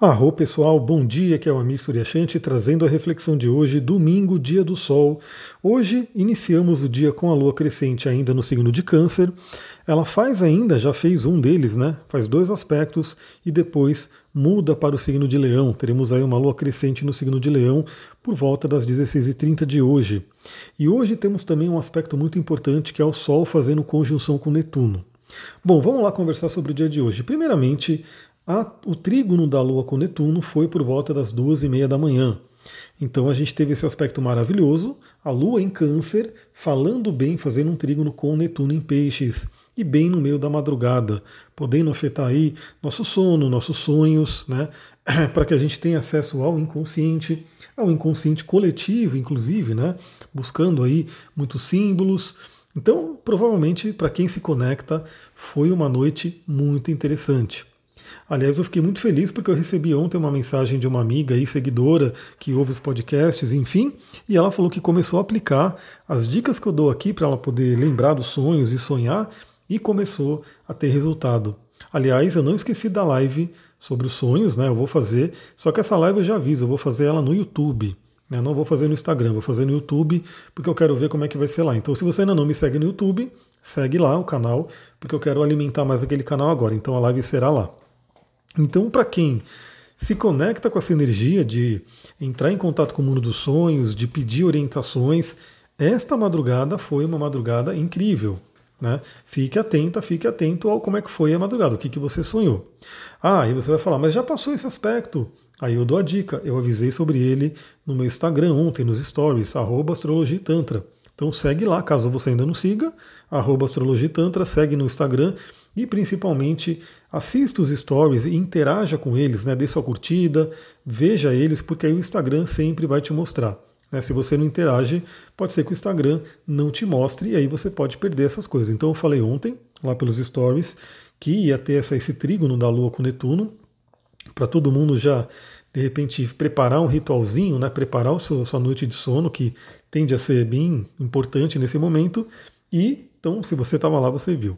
Arro pessoal, bom dia, que é o Amir Suryashanti trazendo a reflexão de hoje, domingo, dia do sol. Hoje iniciamos o dia com a lua crescente ainda no signo de câncer. Ela faz ainda, já fez um deles, né? Faz dois aspectos e depois muda para o signo de leão. Teremos aí uma lua crescente no signo de leão por volta das 16h30 de hoje. E hoje temos também um aspecto muito importante que é o sol fazendo conjunção com Netuno. Bom, vamos lá conversar sobre o dia de hoje. Primeiramente, a, o trígono da Lua com Netuno foi por volta das duas e meia da manhã. Então a gente teve esse aspecto maravilhoso, a Lua em Câncer, falando bem, fazendo um trígono com Netuno em Peixes, e bem no meio da madrugada, podendo afetar aí nosso sono, nossos sonhos, né? para que a gente tenha acesso ao inconsciente, ao inconsciente coletivo, inclusive, né? buscando aí muitos símbolos. Então, provavelmente, para quem se conecta, foi uma noite muito interessante. Aliás, eu fiquei muito feliz porque eu recebi ontem uma mensagem de uma amiga e seguidora que ouve os podcasts, enfim, e ela falou que começou a aplicar as dicas que eu dou aqui para ela poder lembrar dos sonhos e sonhar e começou a ter resultado. Aliás, eu não esqueci da live sobre os sonhos, né? Eu vou fazer, só que essa live eu já aviso, eu vou fazer ela no YouTube. Né? Não vou fazer no Instagram, vou fazer no YouTube, porque eu quero ver como é que vai ser lá. Então, se você ainda não me segue no YouTube, segue lá o canal, porque eu quero alimentar mais aquele canal agora. Então a live será lá. Então, para quem se conecta com essa energia de entrar em contato com o mundo dos sonhos, de pedir orientações, esta madrugada foi uma madrugada incrível. Né? Fique atenta, fique atento ao como é que foi a madrugada, o que, que você sonhou. Ah, e você vai falar, mas já passou esse aspecto. Aí eu dou a dica, eu avisei sobre ele no meu Instagram ontem, nos stories, astrologia tantra. Então segue lá, caso você ainda não siga, arroba astrologia tantra, segue no Instagram e principalmente assista os stories e interaja com eles, né? dê sua curtida, veja eles, porque aí o Instagram sempre vai te mostrar. Né? Se você não interage, pode ser que o Instagram não te mostre e aí você pode perder essas coisas. Então eu falei ontem, lá pelos stories, que ia ter essa, esse trígono da Lua com Netuno, para todo mundo já, de repente, preparar um ritualzinho, né? preparar a sua noite de sono, que tende a ser bem importante nesse momento. E então, se você estava lá, você viu.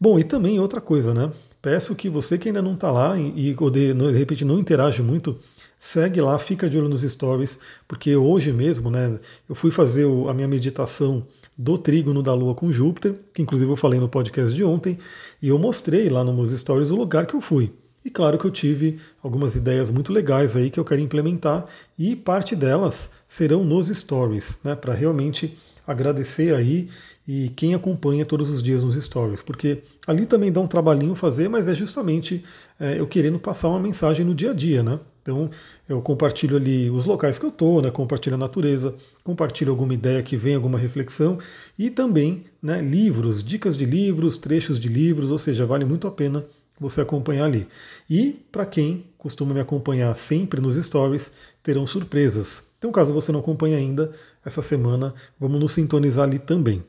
Bom, e também outra coisa, né? Peço que você que ainda não está lá e, de, de repente não interage muito, segue lá, fica de olho nos stories, porque hoje mesmo, né, eu fui fazer a minha meditação do trígono da Lua com Júpiter, que inclusive eu falei no podcast de ontem, e eu mostrei lá nos stories o lugar que eu fui. E claro que eu tive algumas ideias muito legais aí que eu quero implementar, e parte delas serão nos stories, né, para realmente agradecer aí e quem acompanha todos os dias nos stories, porque ali também dá um trabalhinho fazer, mas é justamente é, eu querendo passar uma mensagem no dia a dia, né? Então eu compartilho ali os locais que eu estou, né? compartilho a natureza, compartilho alguma ideia que vem, alguma reflexão e também né, livros, dicas de livros, trechos de livros, ou seja, vale muito a pena você acompanhar ali. E para quem costuma me acompanhar sempre nos stories, terão surpresas. Então, caso você não acompanhe ainda, essa semana vamos nos sintonizar ali também.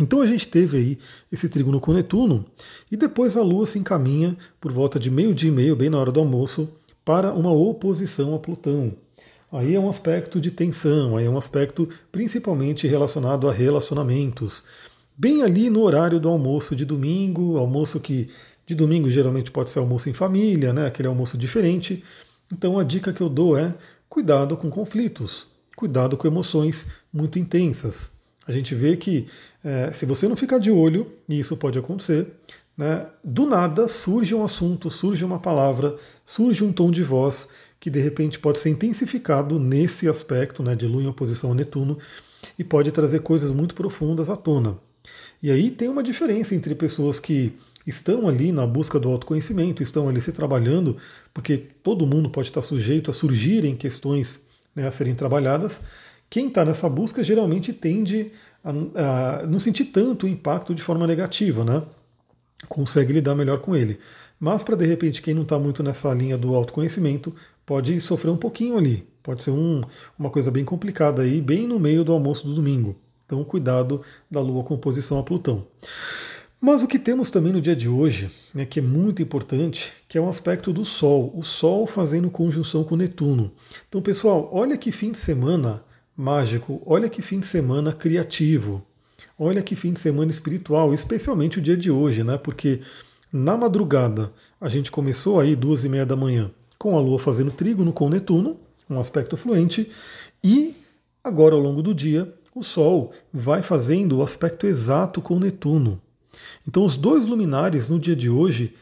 Então a gente teve aí esse trígono com Netuno e depois a Lua se encaminha por volta de meio-dia e meio, bem na hora do almoço, para uma oposição a Plutão. Aí é um aspecto de tensão, aí é um aspecto principalmente relacionado a relacionamentos. Bem ali no horário do almoço de domingo, almoço que de domingo geralmente pode ser almoço em família, né? aquele almoço diferente. Então a dica que eu dou é cuidado com conflitos, cuidado com emoções muito intensas. A gente vê que é, se você não ficar de olho, e isso pode acontecer, né, do nada surge um assunto, surge uma palavra, surge um tom de voz que de repente pode ser intensificado nesse aspecto né, de Lua em oposição a Netuno e pode trazer coisas muito profundas à tona. E aí tem uma diferença entre pessoas que estão ali na busca do autoconhecimento, estão ali se trabalhando, porque todo mundo pode estar sujeito a surgirem questões né, a serem trabalhadas. Quem está nessa busca geralmente tende a, a não sentir tanto o impacto de forma negativa, né? Consegue lidar melhor com ele. Mas para de repente quem não está muito nessa linha do autoconhecimento pode sofrer um pouquinho ali. Pode ser um, uma coisa bem complicada aí, bem no meio do almoço do domingo. Então cuidado da Lua com oposição a Plutão. Mas o que temos também no dia de hoje, né, que é muito importante, que é um aspecto do Sol, o Sol fazendo conjunção com Netuno. Então, pessoal, olha que fim de semana mágico, olha que fim de semana criativo, olha que fim de semana espiritual, especialmente o dia de hoje, né? Porque na madrugada a gente começou aí duas e meia da manhã com a Lua fazendo trígono com Netuno, um aspecto fluente, e agora ao longo do dia o Sol vai fazendo o aspecto exato com Netuno. Então os dois luminares no dia de hoje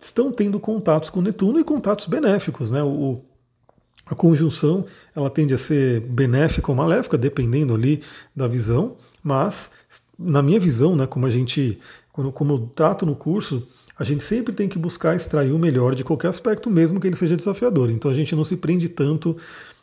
estão tendo contatos com Netuno e contatos benéficos. Né? O, a conjunção ela tende a ser benéfica ou maléfica, dependendo ali da visão, mas na minha visão, né, como a gente, como, como eu trato no curso, a gente sempre tem que buscar extrair o melhor de qualquer aspecto, mesmo que ele seja desafiador. Então a gente não se prende tanto,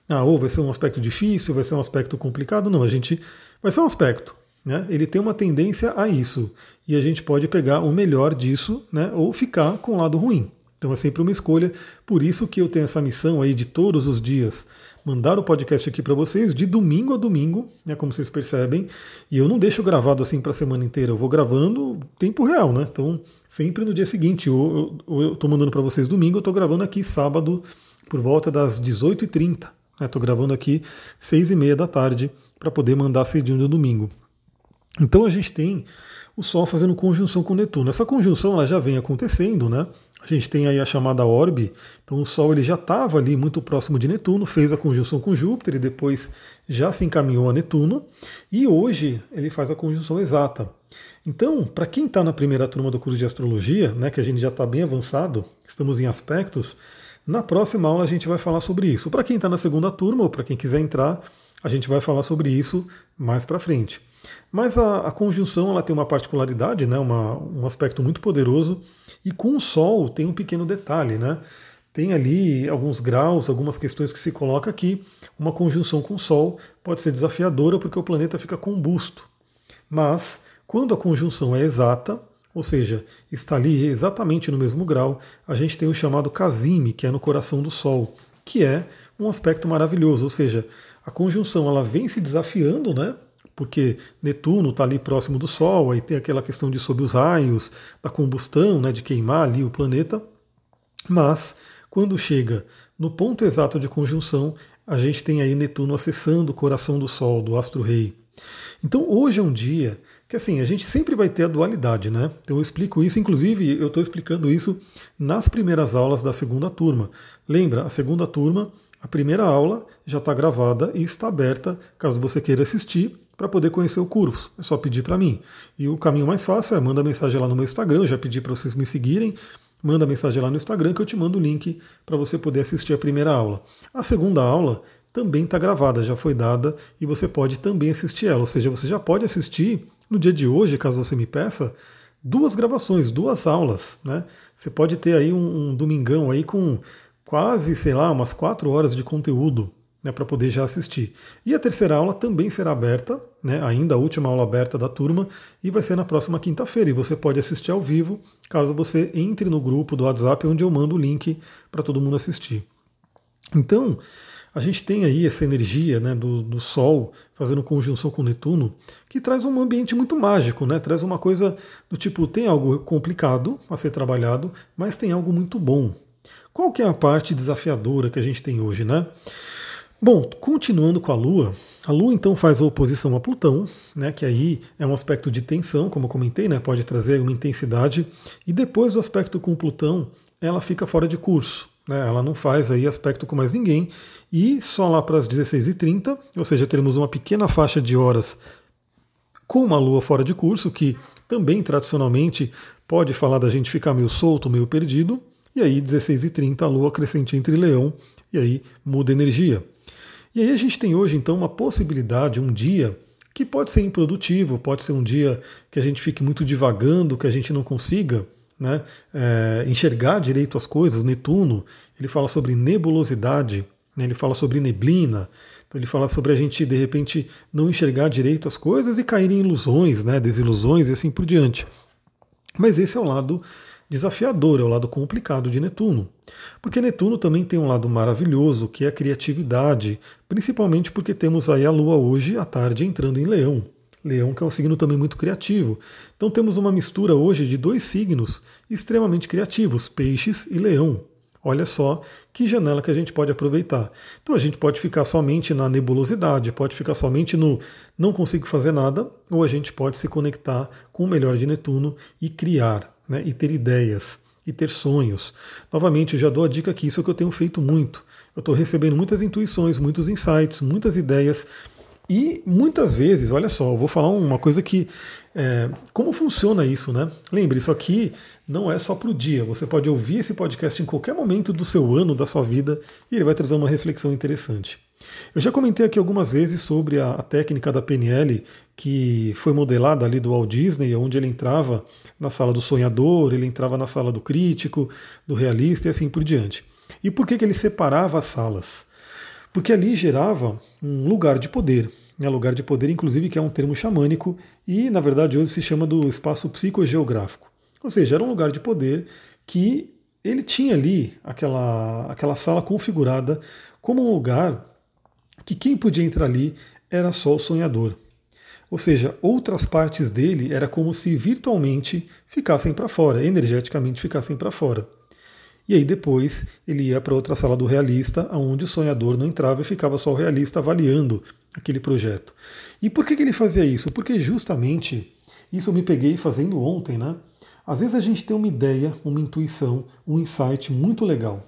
ah, ou vai ser um aspecto difícil, vai ser um aspecto complicado. Não, a gente vai ser um aspecto. Né? Ele tem uma tendência a isso. E a gente pode pegar o melhor disso, né? ou ficar com o lado ruim. Então é sempre uma escolha. Por isso que eu tenho essa missão aí de todos os dias mandar o podcast aqui para vocês de domingo a domingo, né, como vocês percebem. E eu não deixo gravado assim para a semana inteira, eu vou gravando tempo real, né? Então, sempre no dia seguinte, ou eu estou mandando para vocês domingo, eu estou gravando aqui sábado por volta das 18h30. Estou né? gravando aqui 6h30 da tarde para poder mandar cedinho no domingo. Então a gente tem o Sol fazendo conjunção com Netuno. Essa conjunção ela já vem acontecendo, né? A gente tem aí a chamada orbe, então o Sol ele já estava ali muito próximo de Netuno, fez a conjunção com Júpiter e depois já se encaminhou a Netuno, e hoje ele faz a conjunção exata. Então, para quem está na primeira turma do curso de astrologia, né, que a gente já está bem avançado, estamos em aspectos, na próxima aula a gente vai falar sobre isso. Para quem está na segunda turma ou para quem quiser entrar, a gente vai falar sobre isso mais para frente. Mas a, a, conjunção ela tem uma particularidade, né, uma, um aspecto muito poderoso e com o Sol tem um pequeno detalhe, né? Tem ali alguns graus, algumas questões que se coloca aqui. Uma conjunção com o Sol pode ser desafiadora porque o planeta fica combusto. Mas quando a conjunção é exata, ou seja, está ali exatamente no mesmo grau, a gente tem o chamado Casime, que é no coração do Sol, que é um aspecto maravilhoso. Ou seja, a conjunção ela vem se desafiando, né? Porque Netuno está ali próximo do Sol, aí tem aquela questão de sob os raios, da combustão, né, de queimar ali o planeta. Mas quando chega no ponto exato de conjunção, a gente tem aí Netuno acessando o coração do Sol, do astro-rei. Então hoje é um dia que assim, a gente sempre vai ter a dualidade, né? Então eu explico isso, inclusive eu estou explicando isso nas primeiras aulas da segunda turma. Lembra, a segunda turma, a primeira aula já está gravada e está aberta, caso você queira assistir para poder conhecer o curso. É só pedir para mim. E o caminho mais fácil é manda mensagem lá no meu Instagram, eu já pedi para vocês me seguirem. Manda mensagem lá no Instagram que eu te mando o link para você poder assistir a primeira aula. A segunda aula também está gravada, já foi dada e você pode também assistir ela. Ou seja, você já pode assistir no dia de hoje, caso você me peça, duas gravações, duas aulas. Né? Você pode ter aí um, um domingão aí com quase, sei lá, umas quatro horas de conteúdo né, para poder já assistir. E a terceira aula também será aberta, né, ainda a última aula aberta da turma, e vai ser na próxima quinta-feira. E você pode assistir ao vivo, caso você entre no grupo do WhatsApp, onde eu mando o link para todo mundo assistir. Então, a gente tem aí essa energia né, do, do, Sol fazendo conjunção com Netuno, que traz um ambiente muito mágico, né? traz uma coisa do tipo, tem algo complicado a ser trabalhado, mas tem algo muito bom. Qual que é a parte desafiadora que a gente tem hoje, né? Bom, continuando com a Lua, a Lua então faz a oposição a Plutão, né, que aí é um aspecto de tensão, como eu comentei, né, pode trazer uma intensidade, e depois do aspecto com Plutão, ela fica fora de curso. Né, ela não faz aí aspecto com mais ninguém, e só lá para as 16h30, ou seja, teremos uma pequena faixa de horas com uma Lua fora de curso, que também tradicionalmente pode falar da gente ficar meio solto, meio perdido, e aí 16h30 a Lua crescente entre Leão, e aí muda energia. E aí a gente tem hoje então uma possibilidade, um dia que pode ser improdutivo, pode ser um dia que a gente fique muito divagando, que a gente não consiga né, é, enxergar direito as coisas. Netuno, ele fala sobre nebulosidade, né, ele fala sobre neblina, então ele fala sobre a gente de repente não enxergar direito as coisas e cair em ilusões, né, desilusões e assim por diante. Mas esse é o lado desafiador, é o lado complicado de Netuno. Porque Netuno também tem um lado maravilhoso, que é a criatividade, principalmente porque temos aí a Lua hoje à tarde entrando em Leão. Leão que é um signo também muito criativo. Então temos uma mistura hoje de dois signos extremamente criativos, Peixes e Leão. Olha só que janela que a gente pode aproveitar. Então a gente pode ficar somente na nebulosidade, pode ficar somente no não consigo fazer nada, ou a gente pode se conectar com o melhor de Netuno e criar né, e ter ideias. e ter sonhos. Novamente, eu já dou a dica que isso é que eu tenho feito muito. Eu estou recebendo muitas intuições, muitos insights, muitas ideias. E muitas vezes, olha só, eu vou falar uma coisa que. É, como funciona isso, né? Lembre, isso aqui não é só para o dia. Você pode ouvir esse podcast em qualquer momento do seu ano, da sua vida, e ele vai trazer uma reflexão interessante. Eu já comentei aqui algumas vezes sobre a, a, técnica da PNL que foi modelada ali do Walt Disney, onde ele entrava na sala do sonhador, ele entrava na sala do crítico, do realista e assim por diante. E por que, que ele separava as salas? Porque ali gerava um lugar de poder. Né? Lugar de poder, inclusive, que é um termo xamânico e, na verdade, hoje se chama do espaço psicogeográfico. Ou seja, era um lugar de poder que ele tinha ali aquela, aquela sala configurada como um lugar que quem podia entrar ali era só o sonhador. Ou seja, outras partes dele era como se virtualmente ficassem para fora, energeticamente ficassem para fora. E aí depois ele ia para outra sala do realista, onde o sonhador não entrava e ficava só o realista avaliando aquele projeto. E por que, que ele fazia isso? Porque justamente isso eu me peguei fazendo ontem, né? Às vezes a gente tem uma ideia, uma intuição, um insight muito legal,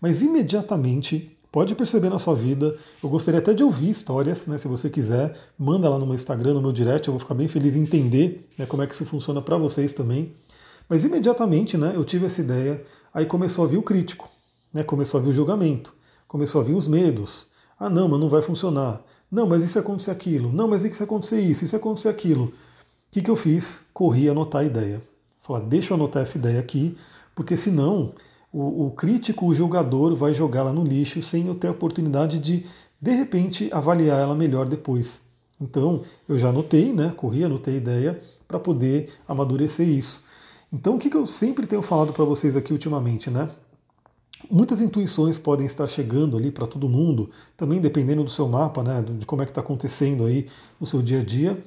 mas imediatamente Pode perceber na sua vida. Eu gostaria até de ouvir histórias, né? Se você quiser, manda lá no meu Instagram, no meu direct. Eu vou ficar bem feliz em entender né, como é que isso funciona para vocês também. Mas imediatamente, né? Eu tive essa ideia. Aí começou a vir o crítico, né? Começou a vir o julgamento, começou a vir os medos. Ah, não, mas não vai funcionar. Não, mas e se acontecer aquilo? Não, mas e se acontecer isso? E se acontecer aquilo? O que, que eu fiz? Corri anotar a ideia. Falar, deixa eu anotar essa ideia aqui, porque senão o, o crítico, o julgador, vai jogá-la no lixo sem eu ter a oportunidade de, de repente, avaliar ela melhor depois. Então, eu já anotei, né? Corri, anotei a ideia para poder amadurecer isso. Então, o que, eu sempre tenho falado para vocês aqui ultimamente, né? Muitas intuições podem estar chegando ali para todo mundo, também dependendo do seu mapa, né, de como é que está acontecendo aí no seu dia a dia.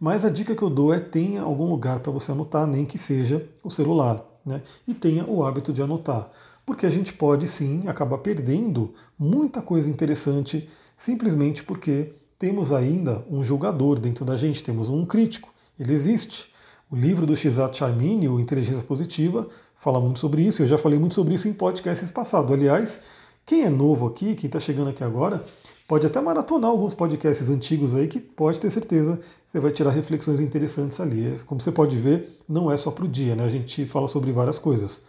Mas a dica que eu dou é tenha algum lugar para você anotar, nem que seja o celular né? e tenha o hábito de anotar. Porque a gente pode sim acabar perdendo muita coisa interessante simplesmente porque temos ainda um julgador dentro da gente, temos um crítico, ele existe. O livro do Shizat Charmini, o Inteligência Positiva, fala muito sobre isso. Eu já falei muito sobre isso em podcasts passados. Aliás, quem é novo aqui, quem está chegando aqui agora, pode até maratonar alguns podcasts antigos aí que pode ter certeza você vai tirar reflexões interessantes ali. Como você pode ver, não é só para o dia, né? A gente fala sobre várias coisas.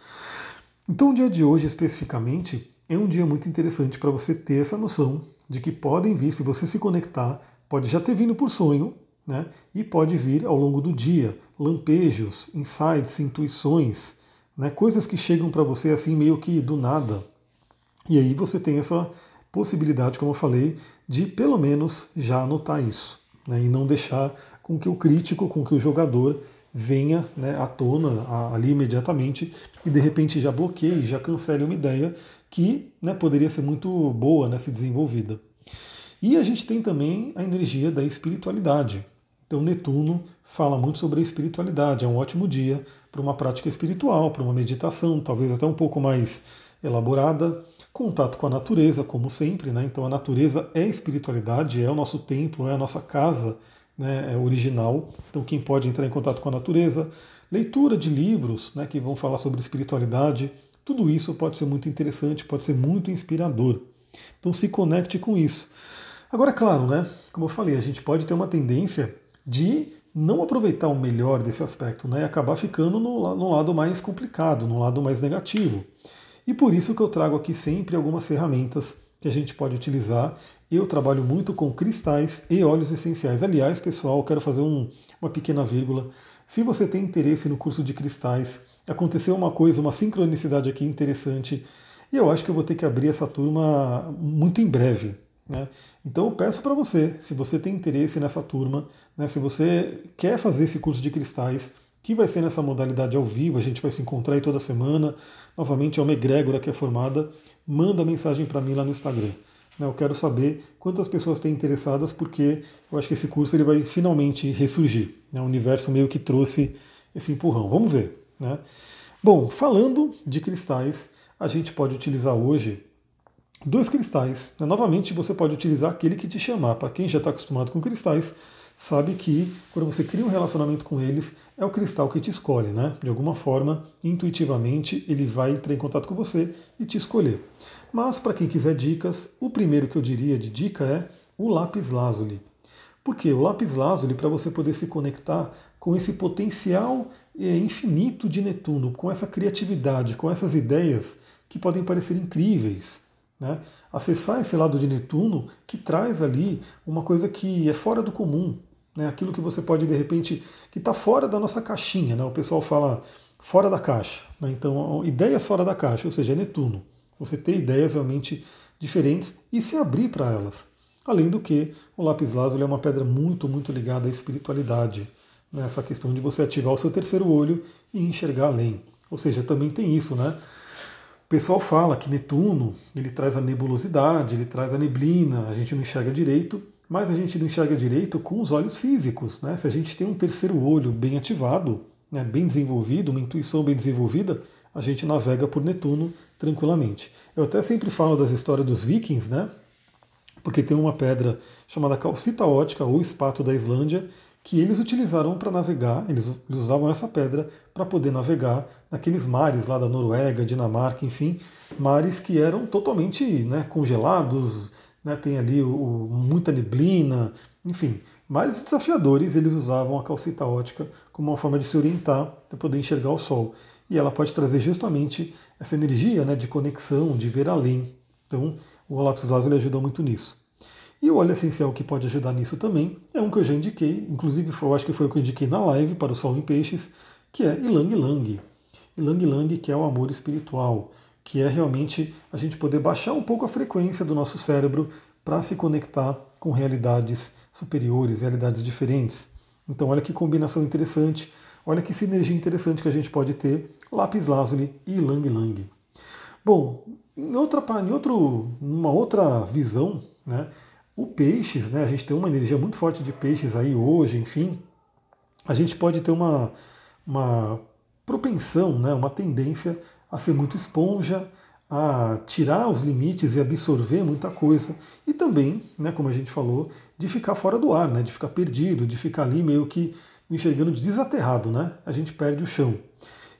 Então o dia de hoje especificamente é um dia muito interessante para você ter essa noção de que podem vir, se você se conectar, pode já ter vindo por sonho, né? E pode vir ao longo do dia lampejos, insights, intuições, né? coisas que chegam para você assim meio que do nada. E aí você tem essa possibilidade, como eu falei, de pelo menos já anotar isso né, e não deixar com que o crítico, com que o jogador venha né, à tona ali imediatamente e de repente já bloqueie, já cancele uma ideia que né, poderia ser muito boa, né, se desenvolvida. E a gente tem também a energia da espiritualidade. Então Netuno fala muito sobre a espiritualidade. É um ótimo dia para uma prática espiritual, para uma meditação, talvez até um pouco mais elaborada. Contato com a natureza, como sempre, né? Então a natureza é espiritualidade, é o nosso templo, é a nossa casa né? é original. Então quem pode entrar em contato com a natureza, leitura de livros né? que vão falar sobre espiritualidade, tudo isso pode ser muito interessante, pode ser muito inspirador. Então se conecte com isso. Agora, claro, né? Como eu falei, a gente pode ter uma tendência de não aproveitar o melhor desse aspecto, né? E acabar ficando no, no lado mais complicado, no lado mais negativo. E por isso que eu trago aqui sempre algumas ferramentas que a gente pode utilizar. Eu trabalho muito com cristais e óleos essenciais. Aliás, pessoal, quero fazer um, uma pequena vírgula. Se você tem interesse no curso de cristais, aconteceu uma coisa, uma sincronicidade aqui interessante, e eu acho que eu vou ter que abrir essa turma muito em breve. Né? Então eu peço para você, se você tem interesse nessa turma, né, se você quer fazer esse curso de cristais, que vai ser nessa modalidade ao vivo, a gente vai se encontrar aí toda semana. Novamente é uma egrégora que é formada. Manda mensagem para mim lá no Instagram. Né? Eu quero saber quantas pessoas têm interessadas, porque eu acho que esse curso ele vai finalmente ressurgir. Né? O universo meio que trouxe esse empurrão. Vamos ver. Né? Bom, falando de cristais, a gente pode utilizar hoje dois cristais. Né? Novamente, você pode utilizar aquele que te chamar. Para quem já está acostumado com cristais, sabe que quando você cria um relacionamento com eles, é o cristal que te escolhe, né? De alguma forma, intuitivamente, ele vai entrar em contato com você e te escolher. Mas para quem quiser dicas, o primeiro que eu diria de dica é o lápis lazuli. Porque o lápis lazuli, para você poder se conectar com esse potencial é, infinito de Netuno, com essa criatividade, com essas ideias que podem parecer incríveis, né? Acessar esse lado de Netuno que traz ali uma coisa que é fora do comum, né? aquilo que você pode de repente, que está fora da nossa caixinha. Né? O pessoal fala fora da caixa. Né? Então, ideias fora da caixa, ou seja, é Netuno. Você ter ideias realmente diferentes e se abrir para elas. Além do que, o lápis lazuli é uma pedra muito, muito ligada à espiritualidade. Né? Essa questão de você ativar o seu terceiro olho e enxergar além. Ou seja, também tem isso, né? O pessoal fala que Netuno ele traz a nebulosidade, ele traz a neblina, a gente não enxerga direito, mas a gente não enxerga direito com os olhos físicos. Né? Se a gente tem um terceiro olho bem ativado, né, bem desenvolvido, uma intuição bem desenvolvida, a gente navega por Netuno tranquilamente. Eu até sempre falo das histórias dos vikings, né? Porque tem uma pedra chamada calcita ótica ou espato da Islândia, que eles utilizaram para navegar, eles, usavam essa pedra para poder navegar naqueles mares lá da Noruega, Dinamarca, enfim, mares que eram totalmente né, congelados, né, tem ali o, o, muita neblina, enfim, mares desafiadores, eles usavam a calcita ótica como uma forma de se orientar, para poder enxergar o Sol. E ela pode trazer justamente essa energia né, de conexão, de ver além. Então, o lápis lazuli ajuda muito nisso. E o óleo essencial que pode ajudar nisso também é um que eu já indiquei, inclusive eu acho que foi o que eu indiquei na live para o Sol em Peixes, que é Ilang Ilang. Ilang Ilang, que é o amor espiritual, que é realmente a gente poder baixar um pouco a frequência do nosso cérebro para se conectar com realidades superiores, realidades diferentes. Então, olha que combinação interessante, olha que sinergia interessante que a gente pode ter, lápis lazuli e Ilang Ilang. Bom, em outra, em outro, uma outra visão, né, o peixes, né, a gente tem uma energia muito forte de peixes aí hoje, enfim, a gente pode ter uma, uma propensão, né, uma tendência a ser muito esponja, a tirar os limites e absorver muita coisa. E também, né, como a gente falou, de ficar fora do ar, né, de ficar perdido, de ficar ali meio que enxergando de desaterrado, né? A gente perde o chão.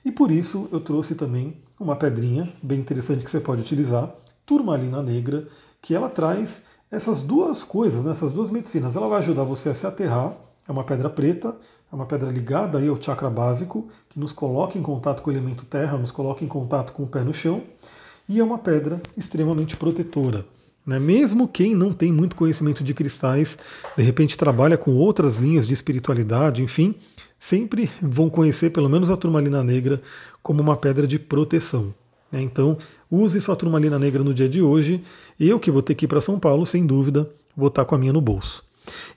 E por isso eu trouxe também uma pedrinha bem interessante que você pode utilizar, turmalina negra, que ela traz essas duas coisas, né, essas duas medicinas, ela vai ajudar você a se aterrar. É uma pedra preta, é uma pedra ligada aí ao chakra básico, que nos coloca em contato com o elemento terra, nos coloca em contato com o pé no chão. E é uma pedra extremamente protetora. Né? Mesmo quem não tem muito conhecimento de cristais, de repente trabalha com outras linhas de espiritualidade, enfim, sempre vão conhecer pelo menos a turmalina negra como uma pedra de proteção. Né? Então, use sua turmalina negra no dia de hoje. Eu que vou ter que ir para São Paulo, sem dúvida, vou estar com a minha no bolso.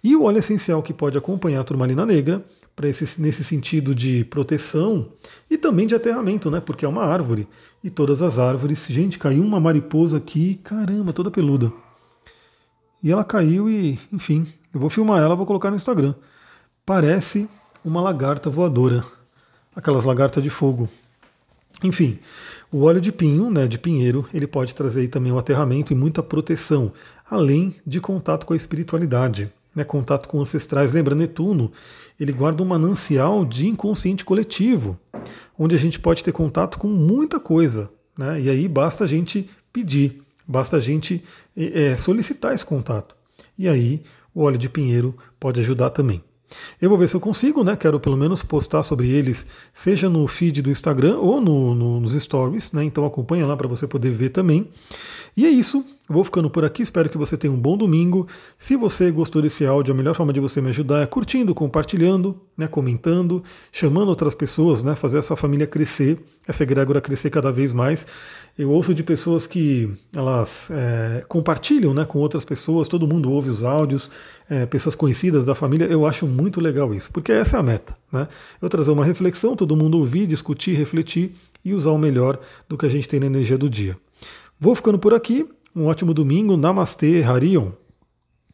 E o óleo essencial que pode acompanhar a turmalina negra, para esse, nesse sentido de proteção e também de aterramento, né? Porque é uma árvore. E todas as árvores. Gente, caiu uma mariposa aqui, caramba, toda peluda. E ela caiu e, enfim, eu vou filmar ela, vou colocar no Instagram. Parece uma lagarta voadora. Aquelas lagartas de fogo. Enfim, o óleo de pinho, né, de pinheiro, ele pode trazer também um aterramento e muita proteção, além de contato com a espiritualidade, né, contato com ancestrais. Lembra, Netuno, ele guarda um manancial de inconsciente coletivo, onde a gente pode ter contato com muita coisa. Né, e aí basta a gente pedir, basta a gente é, solicitar esse contato. E aí o óleo de pinheiro pode ajudar também. Eu vou ver se eu consigo, né? Quero pelo menos postar sobre eles, seja no feed do Instagram ou no, no, nos stories, né? Então acompanha lá para você poder ver também. E é isso. Vou ficando por aqui. Espero que você tenha um bom domingo. Se você gostou desse áudio, a melhor forma de você me ajudar é curtindo, compartilhando, né, comentando, chamando outras pessoas, né, fazer essa família crescer, essa egrégora crescer cada vez mais. Eu ouço de pessoas que elas é, compartilham né, com outras pessoas, todo mundo ouve os áudios, é, pessoas conhecidas da família. Eu acho muito legal isso, porque essa é a meta. Né? Eu trazer uma reflexão, todo mundo ouvir, discutir, refletir e usar o melhor do que a gente tem na energia do dia. Vou ficando por aqui. Um ótimo domingo. Namastê, Harion.